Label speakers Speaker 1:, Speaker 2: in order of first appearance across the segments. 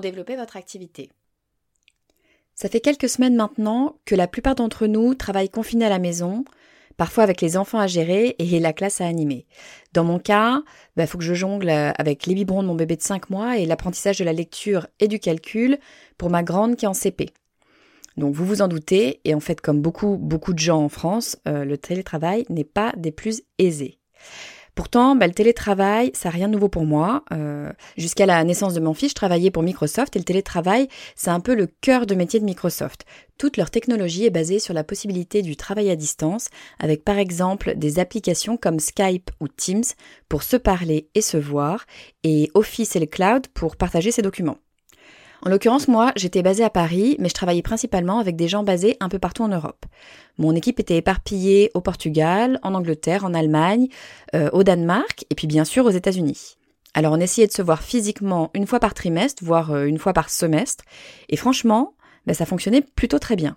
Speaker 1: développer votre activité.
Speaker 2: Ça fait quelques semaines maintenant que la plupart d'entre nous travaillent confinés à la maison, parfois avec les enfants à gérer et la classe à animer. Dans mon cas, il bah, faut que je jongle avec les biberons de mon bébé de 5 mois et l'apprentissage de la lecture et du calcul pour ma grande qui est en CP. Donc vous vous en doutez, et en fait comme beaucoup beaucoup de gens en France, euh, le télétravail n'est pas des plus aisés. Pourtant, bah, le télétravail, ça n'a rien de nouveau pour moi. Euh, jusqu'à la naissance de mon fils, je travaillais pour Microsoft et le télétravail, c'est un peu le cœur de métier de Microsoft. Toute leur technologie est basée sur la possibilité du travail à distance, avec par exemple des applications comme Skype ou Teams pour se parler et se voir, et Office et le cloud pour partager ses documents. En l'occurrence, moi, j'étais basée à Paris, mais je travaillais principalement avec des gens basés un peu partout en Europe. Mon équipe était éparpillée au Portugal, en Angleterre, en Allemagne, euh, au Danemark, et puis bien sûr aux États-Unis. Alors on essayait de se voir physiquement une fois par trimestre, voire euh, une fois par semestre, et franchement, ben, ça fonctionnait plutôt très bien.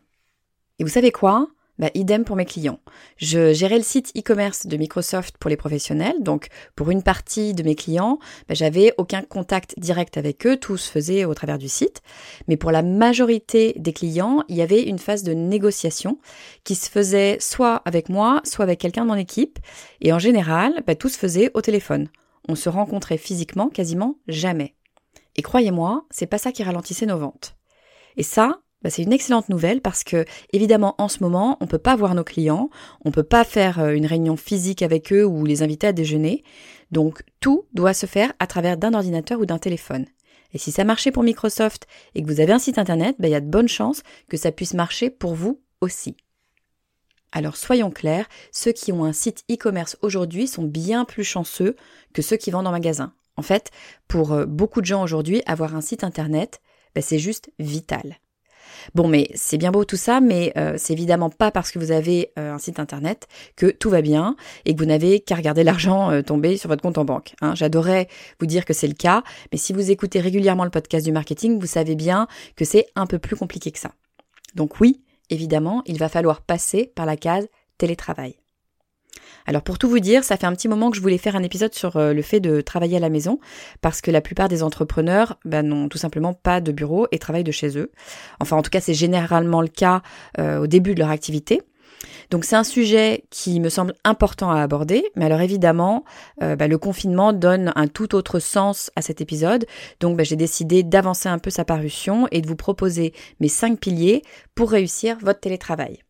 Speaker 2: Et vous savez quoi? Bah, idem pour mes clients. Je gérais le site e-commerce de Microsoft pour les professionnels, donc pour une partie de mes clients, bah, j'avais aucun contact direct avec eux, tout se faisait au travers du site. Mais pour la majorité des clients, il y avait une phase de négociation qui se faisait soit avec moi, soit avec quelqu'un de mon équipe, et en général, bah, tout se faisait au téléphone. On se rencontrait physiquement quasiment jamais. Et croyez-moi, c'est pas ça qui ralentissait nos ventes. Et ça, bah, c'est une excellente nouvelle parce que évidemment en ce moment on peut pas voir nos clients, on peut pas faire euh, une réunion physique avec eux ou les inviter à déjeuner, donc tout doit se faire à travers d'un ordinateur ou d'un téléphone. Et si ça marchait pour Microsoft et que vous avez un site internet, bah, il y a de bonnes chances que ça puisse marcher pour vous aussi. Alors soyons clairs, ceux qui ont un site e-commerce aujourd'hui sont bien plus chanceux que ceux qui vendent en magasin. En fait, pour euh, beaucoup de gens aujourd'hui, avoir un site internet, bah, c'est juste vital. Bon, mais c'est bien beau tout ça, mais euh, c'est évidemment pas parce que vous avez euh, un site internet que tout va bien et que vous n'avez qu'à regarder l'argent euh, tomber sur votre compte en banque. Hein. J'adorais vous dire que c'est le cas, mais si vous écoutez régulièrement le podcast du marketing, vous savez bien que c'est un peu plus compliqué que ça. Donc oui, évidemment, il va falloir passer par la case télétravail. Alors pour tout vous dire, ça fait un petit moment que je voulais faire un épisode sur euh, le fait de travailler à la maison, parce que la plupart des entrepreneurs bah, n'ont tout simplement pas de bureau et travaillent de chez eux. Enfin en tout cas c'est généralement le cas euh, au début de leur activité. Donc c'est un sujet qui me semble important à aborder, mais alors évidemment, euh, bah, le confinement donne un tout autre sens à cet épisode, donc bah, j'ai décidé d'avancer un peu sa parution et de vous proposer mes cinq piliers pour réussir votre télétravail.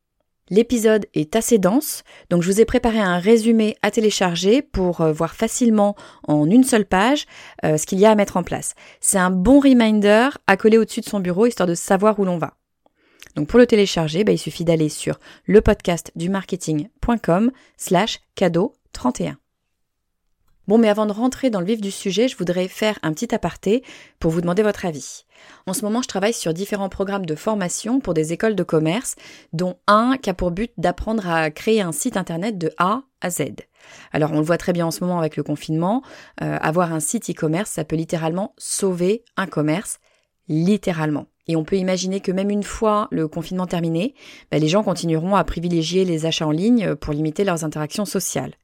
Speaker 2: L'épisode est assez dense, donc je vous ai préparé un résumé à télécharger pour euh, voir facilement en une seule page euh, ce qu'il y a à mettre en place. C'est un bon reminder à coller au-dessus de son bureau histoire de savoir où l'on va. Donc pour le télécharger, bah, il suffit d'aller sur lepodcastdumarketing.com slash cadeau 31. Bon, mais avant de rentrer dans le vif du sujet, je voudrais faire un petit aparté pour vous demander votre avis. En ce moment, je travaille sur différents programmes de formation pour des écoles de commerce, dont un qui a pour but d'apprendre à créer un site internet de A à Z. Alors, on le voit très bien en ce moment avec le confinement, euh, avoir un site e-commerce, ça peut littéralement sauver un commerce, littéralement. Et on peut imaginer que même une fois le confinement terminé, bah, les gens continueront à privilégier les achats en ligne pour limiter leurs interactions sociales.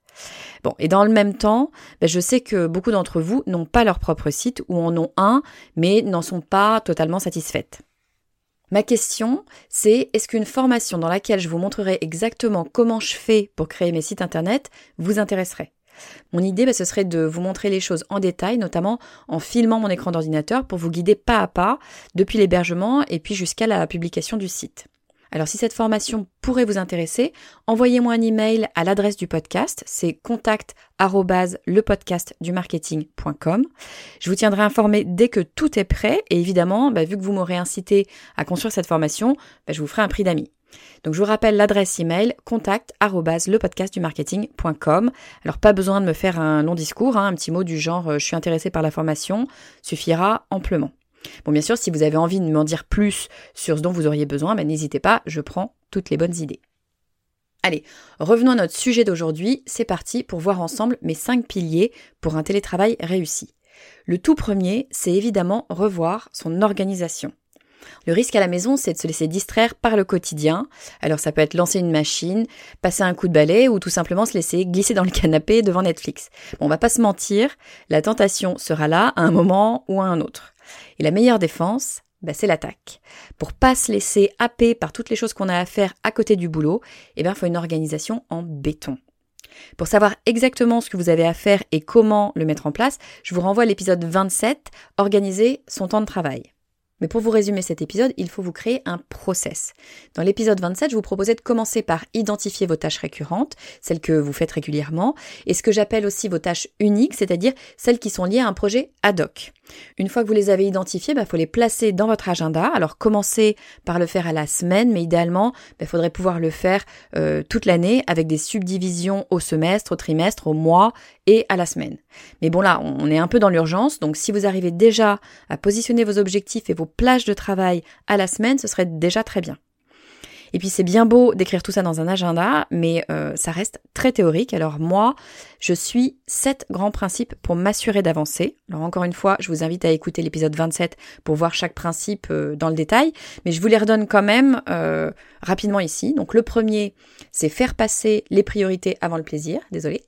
Speaker 2: Bon, et dans le même temps, ben, je sais que beaucoup d'entre vous n'ont pas leur propre site ou en ont un, mais n'en sont pas totalement satisfaites. Ma question, c'est est-ce qu'une formation dans laquelle je vous montrerai exactement comment je fais pour créer mes sites internet vous intéresserait? Mon idée, bah, ce serait de vous montrer les choses en détail, notamment en filmant mon écran d'ordinateur pour vous guider pas à pas depuis l'hébergement et puis jusqu'à la publication du site. Alors si cette formation pourrait vous intéresser, envoyez-moi un email à l'adresse du podcast, c'est contact lepodcastdumarketing.com. Je vous tiendrai informé dès que tout est prêt et évidemment, bah, vu que vous m'aurez incité à construire cette formation, bah, je vous ferai un prix d'amis. Donc je vous rappelle l'adresse email contact. Alors pas besoin de me faire un long discours, hein, un petit mot du genre euh, je suis intéressé par la formation suffira amplement. Bon, bien sûr, si vous avez envie de m'en dire plus sur ce dont vous auriez besoin, ben, n'hésitez pas, je prends toutes les bonnes idées. Allez, revenons à notre sujet d'aujourd'hui. C'est parti pour voir ensemble mes cinq piliers pour un télétravail réussi. Le tout premier, c'est évidemment revoir son organisation. Le risque à la maison, c'est de se laisser distraire par le quotidien. Alors ça peut être lancer une machine, passer un coup de balai ou tout simplement se laisser glisser dans le canapé devant Netflix. Bon, on va pas se mentir, la tentation sera là à un moment ou à un autre. Et la meilleure défense, bah, c'est l'attaque. Pour pas se laisser happer par toutes les choses qu'on a à faire à côté du boulot, eh bien, faut une organisation en béton. Pour savoir exactement ce que vous avez à faire et comment le mettre en place, je vous renvoie à l'épisode 27, Organiser son temps de travail. Mais pour vous résumer cet épisode, il faut vous créer un process. Dans l'épisode 27, je vous proposais de commencer par identifier vos tâches récurrentes, celles que vous faites régulièrement, et ce que j'appelle aussi vos tâches uniques, c'est-à-dire celles qui sont liées à un projet ad hoc. Une fois que vous les avez identifiées, il bah, faut les placer dans votre agenda. Alors commencez par le faire à la semaine, mais idéalement, il bah, faudrait pouvoir le faire euh, toute l'année avec des subdivisions au semestre, au trimestre, au mois et à la semaine. Mais bon là, on est un peu dans l'urgence, donc si vous arrivez déjà à positionner vos objectifs et vos plages de travail à la semaine, ce serait déjà très bien. Et puis c'est bien beau d'écrire tout ça dans un agenda, mais euh, ça reste très théorique. Alors moi, je suis sept grands principes pour m'assurer d'avancer. Alors encore une fois, je vous invite à écouter l'épisode 27 pour voir chaque principe euh, dans le détail, mais je vous les redonne quand même euh, rapidement ici. Donc le premier, c'est faire passer les priorités avant le plaisir. Désolé.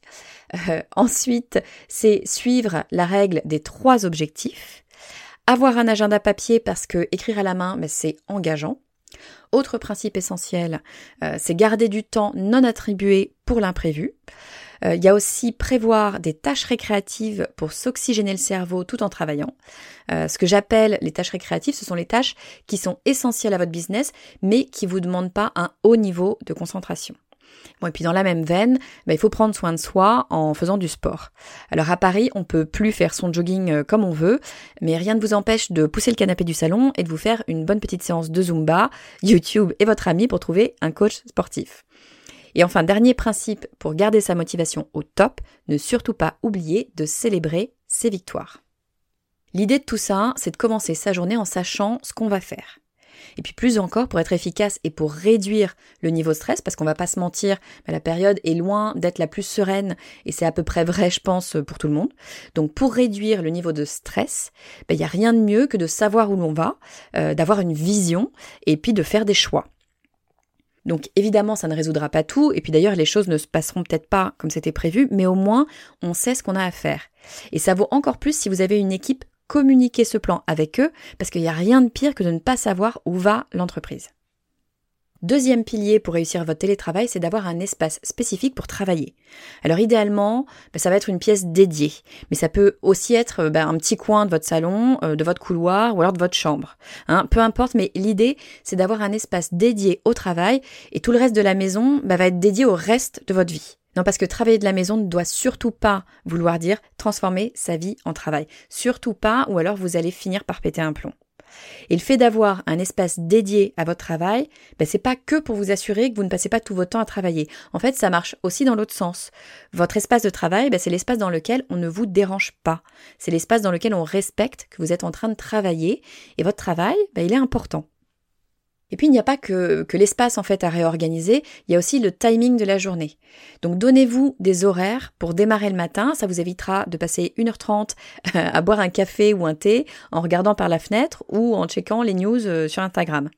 Speaker 2: ensuite, c'est suivre la règle des trois objectifs. Avoir un agenda papier parce que écrire à la main, ben, c'est engageant. Autre principe essentiel, euh, c'est garder du temps non attribué pour l'imprévu. Euh, il y a aussi prévoir des tâches récréatives pour s'oxygéner le cerveau tout en travaillant. Euh, ce que j'appelle les tâches récréatives, ce sont les tâches qui sont essentielles à votre business, mais qui vous demandent pas un haut niveau de concentration. Bon, et puis dans la même veine, bah, il faut prendre soin de soi en faisant du sport. Alors à Paris, on peut plus faire son jogging euh, comme on veut, mais rien ne vous empêche de pousser le canapé du salon et de vous faire une bonne petite séance de Zumba, YouTube et votre ami pour trouver un coach sportif. Et enfin, dernier principe pour garder sa motivation au top, ne surtout pas oublier de célébrer ses victoires. L'idée de tout ça, c'est de commencer sa journée en sachant ce qu'on va faire. Et puis plus encore, pour être efficace et pour réduire le niveau de stress, parce qu'on va pas se mentir, la période est loin d'être la plus sereine, et c'est à peu près vrai, je pense, pour tout le monde. Donc pour réduire le niveau de stress, ben, il n'y a rien de mieux que de savoir où l'on va, euh, d'avoir une vision, et puis de faire des choix. Donc évidemment, ça ne résoudra pas tout, et puis d'ailleurs, les choses ne se passeront peut-être pas comme c'était prévu, mais au moins, on sait ce qu'on a à faire. Et ça vaut encore plus si vous avez une équipe communiquer ce plan avec eux, parce qu'il n'y a rien de pire que de ne pas savoir où va l'entreprise. Deuxième pilier pour réussir votre télétravail, c'est d'avoir un espace spécifique pour travailler. Alors idéalement, ben, ça va être une pièce dédiée, mais ça peut aussi être ben, un petit coin de votre salon, euh, de votre couloir ou alors de votre chambre. Hein. peu importe, mais l'idée, c'est d'avoir un espace dédié au travail et tout le reste de la maison ben, va être dédié au reste de votre vie. Non, parce que travailler de la maison ne doit surtout pas vouloir dire transformer sa vie en travail. Surtout pas, ou alors vous allez finir par péter un plomb. Et le fait d'avoir un espace dédié à votre travail, ben c'est pas que pour vous assurer que vous ne passez pas tout votre temps à travailler. En fait, ça marche aussi dans l'autre sens. Votre espace de travail, ben c'est l'espace dans lequel on ne vous dérange pas. C'est l'espace dans lequel on respecte que vous êtes en train de travailler. Et votre travail, ben il est important. Et puis il n'y a pas que, l'espace en fait à réorganiser, il y a aussi le timing de la journée. Donc donnez-vous des horaires pour démarrer le matin, ça vous évitera de passer 1h30 à boire un café ou un thé en regardant par la fenêtre ou en checkant les news euh, sur Instagram.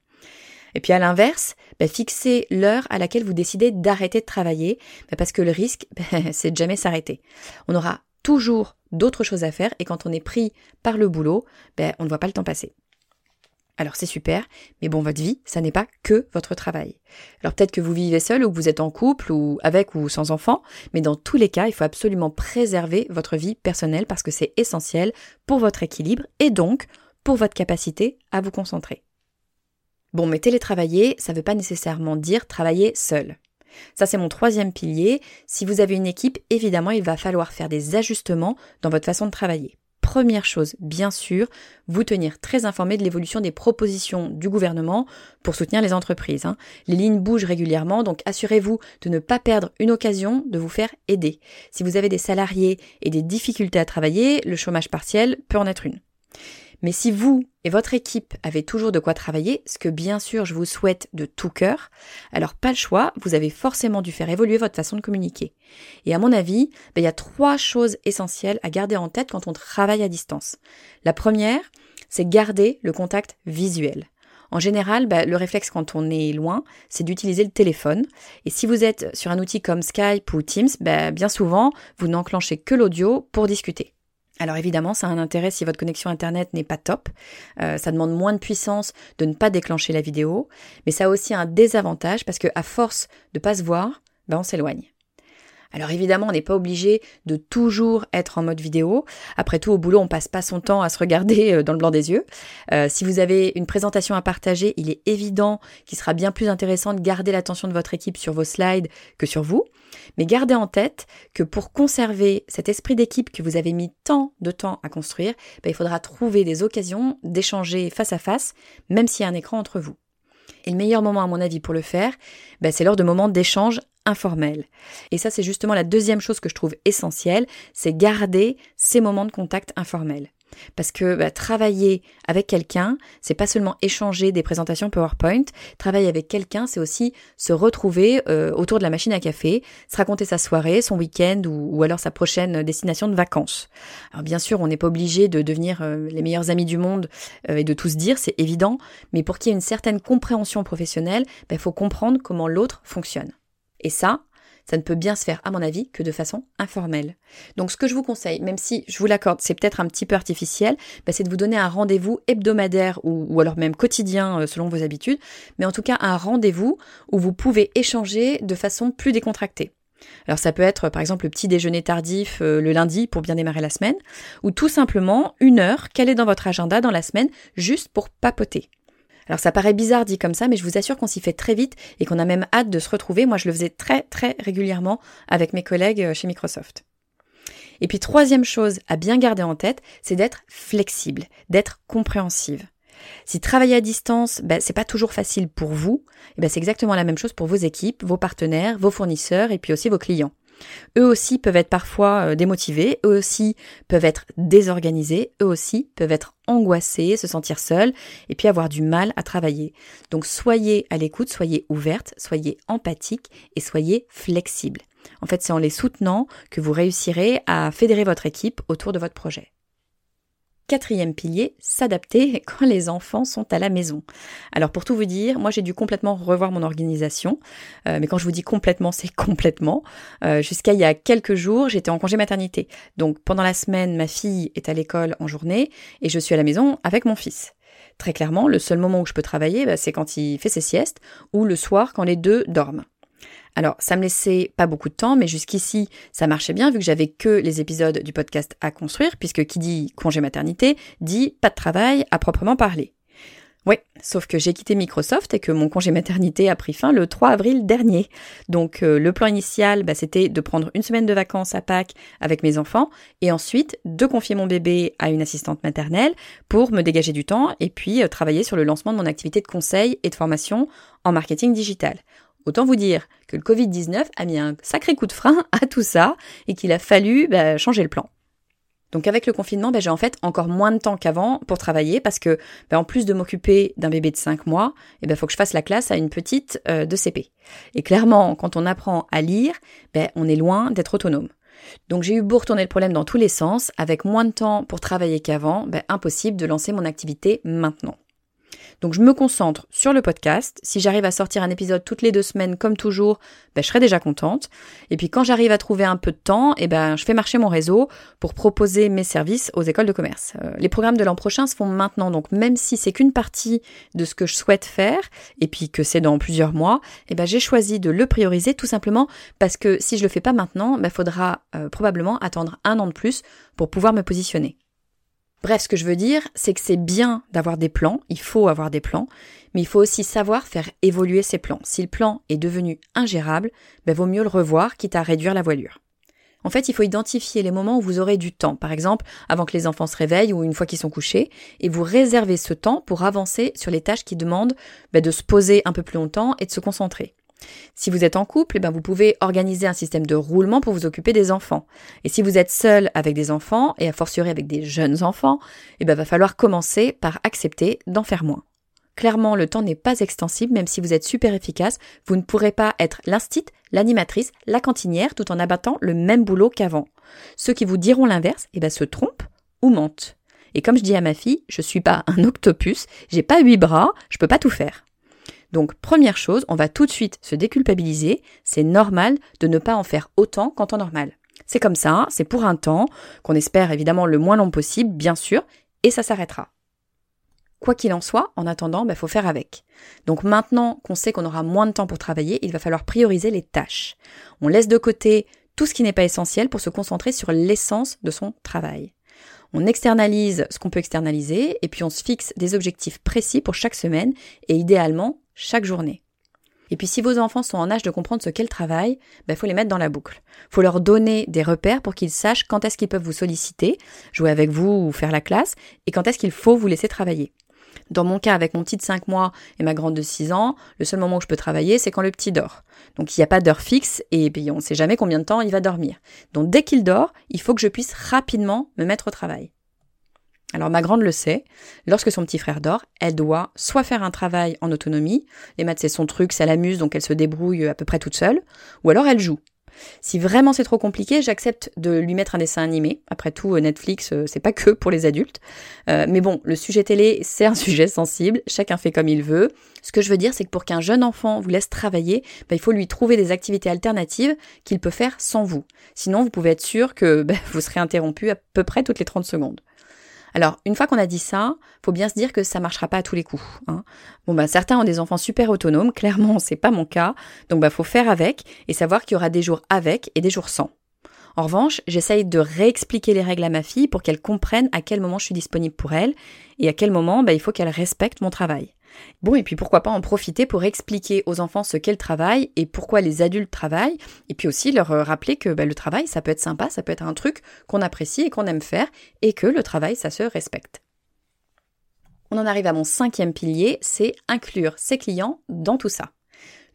Speaker 2: Et puis à l'inverse, bah, fixez l'heure à laquelle vous décidez d'arrêter de travailler, bah, parce que le risque, bah, c'est de jamais s'arrêter. On aura toujours d'autres choses à faire et quand on est pris par le boulot, on ne voit pas le temps passer. Alors c'est super, mais bon, votre vie, ça n'est pas que votre travail. Alors peut-être que vous vivez seul ou que vous êtes en couple ou avec ou sans enfant, mais dans tous les cas, il faut absolument préserver votre vie personnelle parce que c'est essentiel pour votre équilibre et donc pour votre capacité à vous concentrer. Bon, mais télétravailler, ça ne veut pas nécessairement dire travailler seul. Ça, c'est mon troisième pilier. Si vous avez une équipe, évidemment, il va falloir faire des ajustements dans votre façon de travailler première chose, bien sûr, vous tenir très informé de l'évolution des propositions du gouvernement pour soutenir les entreprises. Hein. Les lignes bougent régulièrement, donc assurez-vous de ne pas perdre une occasion de vous faire aider. Si vous avez des salariés et des difficultés à travailler, le chômage partiel peut en être une. Mais si vous et votre équipe avez toujours de quoi travailler, ce que bien sûr je vous souhaite de tout cœur, alors pas le choix, vous avez forcément dû faire évoluer votre façon de communiquer. Et à mon avis, ben, il y a trois choses essentielles à garder en tête quand on travaille à distance. La première, c'est garder le contact visuel. En général, ben, le réflexe quand on est loin, c'est d'utiliser le téléphone. Et si vous êtes sur un outil comme Skype ou Teams, ben, bien souvent, vous n'enclenchez que l'audio pour discuter. Alors évidemment, ça a un intérêt si votre connexion Internet n'est pas top. Euh, ça demande moins de puissance de ne pas déclencher la vidéo. Mais ça a aussi un désavantage parce que à force de pas se voir, ben on s'éloigne. Alors évidemment, on n'est pas obligé de toujours être en mode vidéo. Après tout, au boulot, on passe pas son temps à se regarder euh, dans le blanc des yeux. Euh, si vous avez une présentation à partager, il est évident qu'il sera bien plus intéressant de garder l'attention de votre équipe sur vos slides que sur vous. Mais gardez en tête que pour conserver cet esprit d'équipe que vous avez mis tant de temps à construire, ben, il faudra trouver des occasions d'échanger face à face, même s'il y a un écran entre vous. Et le meilleur moment, à mon avis, pour le faire, ben, c'est lors de moments d'échange informels. Et ça, c'est justement la deuxième chose que je trouve essentielle, c'est garder ces moments de contact informels. Parce que bah, travailler avec quelqu'un, c'est pas seulement échanger des présentations PowerPoint. Travailler avec quelqu'un, c'est aussi se retrouver euh, autour de la machine à café, se raconter sa soirée, son week-end ou, alors sa prochaine destination de vacances. Alors bien sûr, on n'est pas obligé de devenir euh, les meilleurs amis du monde euh, et de tous dire, c'est évident. Mais pour qu'il y ait une certaine compréhension professionnelle, il bah, faut comprendre comment l'autre fonctionne. Et ça, ça ne peut bien se faire, à mon avis, que de façon informelle. Donc ce que je vous conseille, même si je vous l'accorde, c'est peut-être un petit peu artificiel, bah, c'est de vous donner un rendez-vous hebdomadaire ou, alors même quotidien euh, selon vos habitudes, mais en tout cas un rendez-vous où vous pouvez échanger de façon plus décontractée. Alors ça peut être par exemple le petit déjeuner tardif euh, le lundi pour bien démarrer la semaine, ou tout simplement une heure calée dans votre agenda dans la semaine juste pour papoter. Alors ça paraît bizarre dit comme ça, mais je vous assure qu'on s'y fait très vite et qu'on a même hâte de se retrouver. Moi, je le faisais très très régulièrement avec mes collègues euh, chez Microsoft. Et puis troisième chose à bien garder en tête, c'est d'être flexible, d'être compréhensive. Si travailler à distance, ben, c'est pas toujours facile pour vous, ben, c'est exactement la même chose pour vos équipes, vos partenaires, vos fournisseurs et puis aussi vos clients. Eux aussi peuvent être parfois euh, démotivés, eux aussi peuvent être désorganisés, eux aussi peuvent être angoissés, se sentir seuls et puis avoir du mal à travailler. Donc soyez à l'écoute, soyez ouverte, soyez empathique et soyez flexible. En fait, c'est en les soutenant que vous réussirez à fédérer votre équipe autour de votre projet. Quatrième pilier, s'adapter quand les enfants sont à la maison. Alors pour tout vous dire, moi j'ai dû complètement revoir mon organisation, euh, mais quand je vous dis complètement, c'est complètement. Euh, jusqu'à il y a quelques jours, j'étais en congé maternité. Donc pendant la semaine, ma fille est à l'école en journée et je suis à la maison avec mon fils. Très clairement, le seul moment où je peux travailler, bah, c'est quand il fait ses siestes ou le soir quand les deux dorment. Alors, ça me laissait pas beaucoup de temps, mais jusqu'ici, ça marchait bien vu que j'avais que les épisodes du podcast à construire, puisque qui dit congé maternité dit pas de travail à proprement parler. Oui, sauf que j'ai quitté Microsoft et que mon congé maternité a pris fin le 3 avril dernier. Donc euh, le plan initial, bah, c'était de prendre une semaine de vacances à Pâques avec mes enfants et ensuite de confier mon bébé à une assistante maternelle pour me dégager du temps et puis euh, travailler sur le lancement de mon activité de conseil et de formation en marketing digital. Autant vous dire que le Covid-19 a mis un sacré coup de frein à tout ça et qu'il a fallu bah, changer le plan. Donc avec le confinement, bah, j'ai en fait encore moins de temps qu'avant pour travailler parce que bah, en plus de m'occuper d'un bébé de 5 mois, il eh faut que je fasse la classe à une petite euh, de CP. Et clairement, quand on apprend à lire, on est loin d'être autonome. Donc j'ai eu beau retourner le problème dans tous les sens, avec moins de temps pour travailler qu'avant, impossible de lancer mon activité maintenant. Donc je me concentre sur le podcast. Si j'arrive à sortir un épisode toutes les deux semaines comme toujours, ben, je serai déjà contente. Et puis quand j'arrive à trouver un peu de temps, eh ben, je fais marcher mon réseau pour proposer mes services aux écoles de commerce. Euh, les programmes de l'an prochain se font maintenant, donc même si c'est qu'une partie de ce que je souhaite faire, et puis que c'est dans plusieurs mois, eh ben, j'ai choisi de le prioriser tout simplement parce que si je le fais pas maintenant, il ben, faudra euh, probablement attendre un an de plus pour pouvoir me positionner. Bref, ce que je veux dire, c'est que c'est bien d'avoir des plans, il faut avoir des plans, mais il faut aussi savoir faire évoluer ces plans. Si le plan est devenu ingérable, ben vaut mieux le revoir, quitte à réduire la voilure. En fait, il faut identifier les moments où vous aurez du temps, par exemple avant que les enfants se réveillent ou une fois qu'ils sont couchés, et vous réservez ce temps pour avancer sur les tâches qui demandent ben, de se poser un peu plus longtemps et de se concentrer. Si vous êtes en couple, eh ben vous pouvez organiser un système de roulement pour vous occuper des enfants. Et si vous êtes seul avec des enfants, et à fortiori avec des jeunes enfants, eh ben va falloir commencer par accepter d'en faire moins. Clairement, le temps n'est pas extensible, même si vous êtes super efficace, vous ne pourrez pas être l'instit, l'animatrice, la cantinière, tout en abattant le même boulot qu'avant. Ceux qui vous diront l'inverse, eh ben se trompent ou mentent. Et comme je dis à ma fille, je suis pas un octopus, j'ai pas huit bras, je peux pas tout faire. Donc première chose, on va tout de suite se déculpabiliser, c'est normal de ne pas en faire autant qu'en temps normal. C'est comme ça, c'est pour un temps, qu'on espère évidemment le moins long possible, bien sûr, et ça s'arrêtera. Quoi qu'il en soit, en attendant, il bah, faut faire avec. Donc maintenant qu'on sait qu'on aura moins de temps pour travailler, il va falloir prioriser les tâches. On laisse de côté tout ce qui n'est pas essentiel pour se concentrer sur l'essence de son travail. On externalise ce qu'on peut externaliser et puis on se fixe des objectifs précis pour chaque semaine et idéalement chaque journée. Et puis si vos enfants sont en âge de comprendre ce qu'est le travail, il ben, faut les mettre dans la boucle. faut leur donner des repères pour qu'ils sachent quand est-ce qu'ils peuvent vous solliciter, jouer avec vous ou faire la classe, et quand est-ce qu'il faut vous laisser travailler. Dans mon cas, avec mon petit de 5 mois et ma grande de 6 ans, le seul moment où je peux travailler, c'est quand le petit dort. Donc il n'y a pas d'heure fixe et puis on ne sait jamais combien de temps il va dormir. Donc dès qu'il dort, il faut que je puisse rapidement me mettre au travail. Alors ma grande le sait, lorsque son petit frère dort, elle doit soit faire un travail en autonomie, les maths c'est son truc, ça l'amuse donc elle se débrouille à peu près toute seule, ou alors elle joue. Si vraiment c'est trop compliqué, j'accepte de lui mettre un dessin animé. Après tout, euh, Netflix, euh, c'est pas que pour les adultes. Euh, mais bon, le sujet télé, c'est un sujet sensible. Chacun fait comme il veut. Ce que je veux dire, c'est que pour qu'un jeune enfant vous laisse travailler, bah, il faut lui trouver des activités alternatives qu'il peut faire sans vous. Sinon, vous pouvez être sûr que bah, vous serez interrompu à peu près toutes les 30 secondes. Alors, une fois qu'on a dit ça, faut bien se dire que ça marchera pas à tous les coups. Hein. Bon, bah, certains ont des enfants super autonomes. Clairement, c'est pas mon cas. Donc, bah, faut faire avec et savoir qu'il y aura des jours avec et des jours sans. En revanche, j'essaye de réexpliquer les règles à ma fille pour qu'elle comprenne à quel moment je suis disponible pour elle et à quel moment bah, il faut qu'elle respecte mon travail. Bon, et puis pourquoi pas en profiter pour expliquer aux enfants ce qu'est le travail et pourquoi les adultes travaillent, et puis aussi leur euh, rappeler que bah, le travail, ça peut être sympa, ça peut être un truc qu'on apprécie et qu'on aime faire, et que le travail, ça se respecte. On en arrive à mon cinquième pilier, c'est inclure ses clients dans tout ça.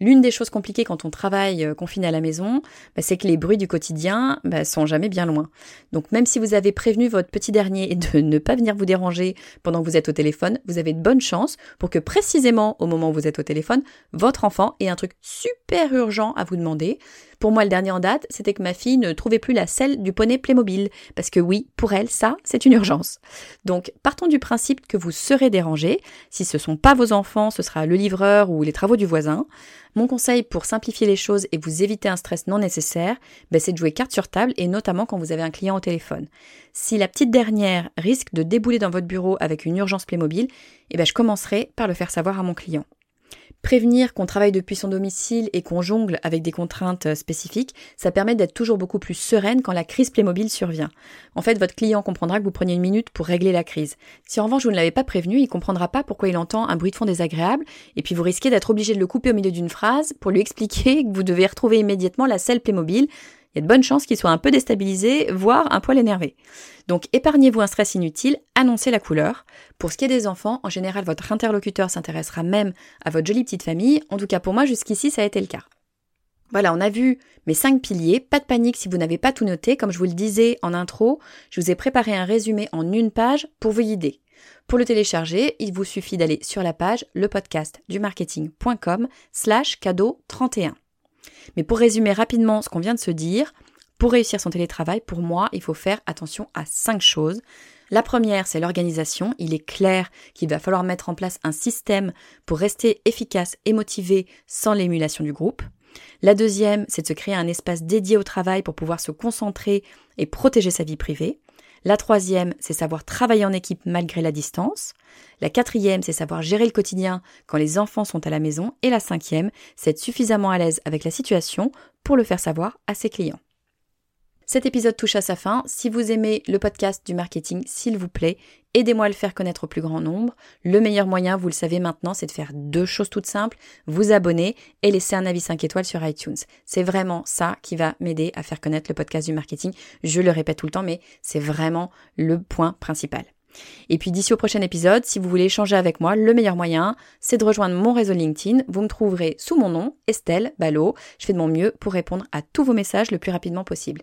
Speaker 2: L'une des choses compliquées quand on travaille euh, confiné à la maison, bah, c'est que les bruits du quotidien bah, sont jamais bien loin. Donc même si vous avez prévenu votre petit dernier de ne pas venir vous déranger pendant que vous êtes au téléphone, vous avez de bonnes chances pour que précisément au moment où vous êtes au téléphone, votre enfant ait un truc super urgent à vous demander. Pour moi, le dernier en date, c'était que ma fille ne trouvait plus la selle du poney Playmobil. Parce que oui, pour elle, ça, c'est une urgence. Donc, partons du principe que vous serez dérangé. Si ce ne sont pas vos enfants, ce sera le livreur ou les travaux du voisin. Mon conseil pour simplifier les choses et vous éviter un stress non nécessaire, ben, c'est de jouer carte sur table et notamment quand vous avez un client au téléphone. Si la petite dernière risque de débouler dans votre bureau avec une urgence Playmobil, eh ben, je commencerai par le faire savoir à mon client. Prévenir qu'on travaille depuis son domicile et qu'on jongle avec des contraintes euh, spécifiques, ça permet d'être toujours beaucoup plus sereine quand la crise Playmobil survient. En fait, votre client comprendra que vous preniez une minute pour régler la crise. Si en revanche vous ne l'avez pas prévenu, il comprendra pas pourquoi il entend un bruit de fond désagréable, et puis vous risquez d'être obligé de le couper au milieu d'une phrase pour lui expliquer que vous devez retrouver immédiatement la selle Playmobil, il y a de bonnes chances qu'il soit un peu déstabilisé, voire un poil énervé. Donc épargnez-vous un stress inutile, annoncez la couleur. Pour ce qui est des enfants, en général, votre interlocuteur s'intéressera même à votre jolie petite famille. En tout cas, pour moi, jusqu'ici, ça a été le cas. Voilà, on a vu mes cinq piliers. Pas de panique si vous n'avez pas tout noté. Comme je vous le disais en intro, je vous ai préparé un résumé en une page pour vous guider. Pour le télécharger, il vous suffit d'aller sur la page lepodcastdumarketing.com slash cadeau 31. Mais pour résumer rapidement ce qu'on vient de se dire, pour réussir son télétravail, pour moi, il faut faire attention à cinq choses. La première, c'est l'organisation. Il est clair qu'il va falloir mettre en place un système pour rester efficace et motivé sans l'émulation du groupe. La deuxième, c'est de se créer un espace dédié au travail pour pouvoir se concentrer et protéger sa vie privée. La troisième, c'est savoir travailler en équipe malgré la distance. La quatrième, c'est savoir gérer le quotidien quand les enfants sont à la maison. Et la cinquième, c'est être suffisamment à l'aise avec la situation pour le faire savoir à ses clients. Cet épisode touche à sa fin. Si vous aimez le podcast du marketing, s'il vous plaît, aidez-moi à le faire connaître au plus grand nombre. Le meilleur moyen, vous le savez maintenant, c'est de faire deux choses toutes simples, vous abonner et laisser un avis 5 étoiles sur iTunes. C'est vraiment ça qui va m'aider à faire connaître le podcast du marketing. Je le répète tout le temps, mais c'est vraiment le point principal. Et puis d'ici au prochain épisode, si vous voulez échanger avec moi, le meilleur moyen, c'est de rejoindre mon réseau LinkedIn. Vous me trouverez sous mon nom, Estelle Ballot. Je fais de mon mieux pour répondre à tous vos messages le plus rapidement possible.